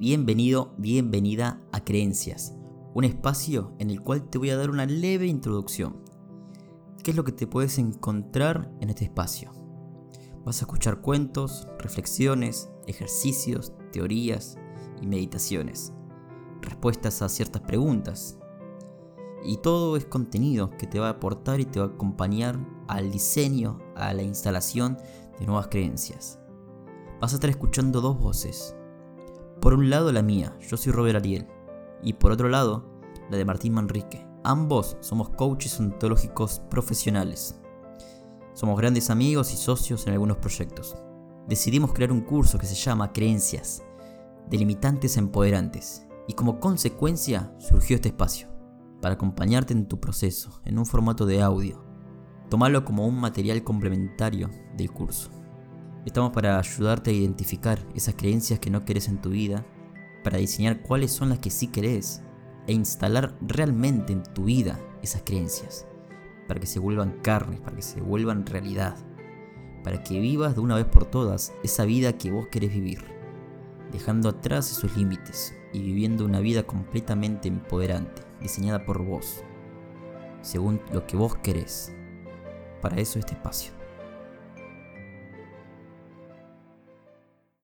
Bienvenido, bienvenida a Creencias, un espacio en el cual te voy a dar una leve introducción. ¿Qué es lo que te puedes encontrar en este espacio? Vas a escuchar cuentos, reflexiones, ejercicios, teorías y meditaciones, respuestas a ciertas preguntas. Y todo es contenido que te va a aportar y te va a acompañar al diseño, a la instalación de nuevas creencias. Vas a estar escuchando dos voces, por un lado la mía, yo soy Robert Ariel, y por otro lado la de Martín Manrique. Ambos somos coaches ontológicos profesionales. Somos grandes amigos y socios en algunos proyectos. Decidimos crear un curso que se llama Creencias, delimitantes empoderantes, y como consecuencia surgió este espacio, para acompañarte en tu proceso, en un formato de audio. Tómalo como un material complementario del curso. Estamos para ayudarte a identificar esas creencias que no querés en tu vida, para diseñar cuáles son las que sí querés e instalar realmente en tu vida esas creencias, para que se vuelvan carnes, para que se vuelvan realidad, para que vivas de una vez por todas esa vida que vos querés vivir, dejando atrás esos límites y viviendo una vida completamente empoderante, diseñada por vos, según lo que vos querés. Para eso este espacio.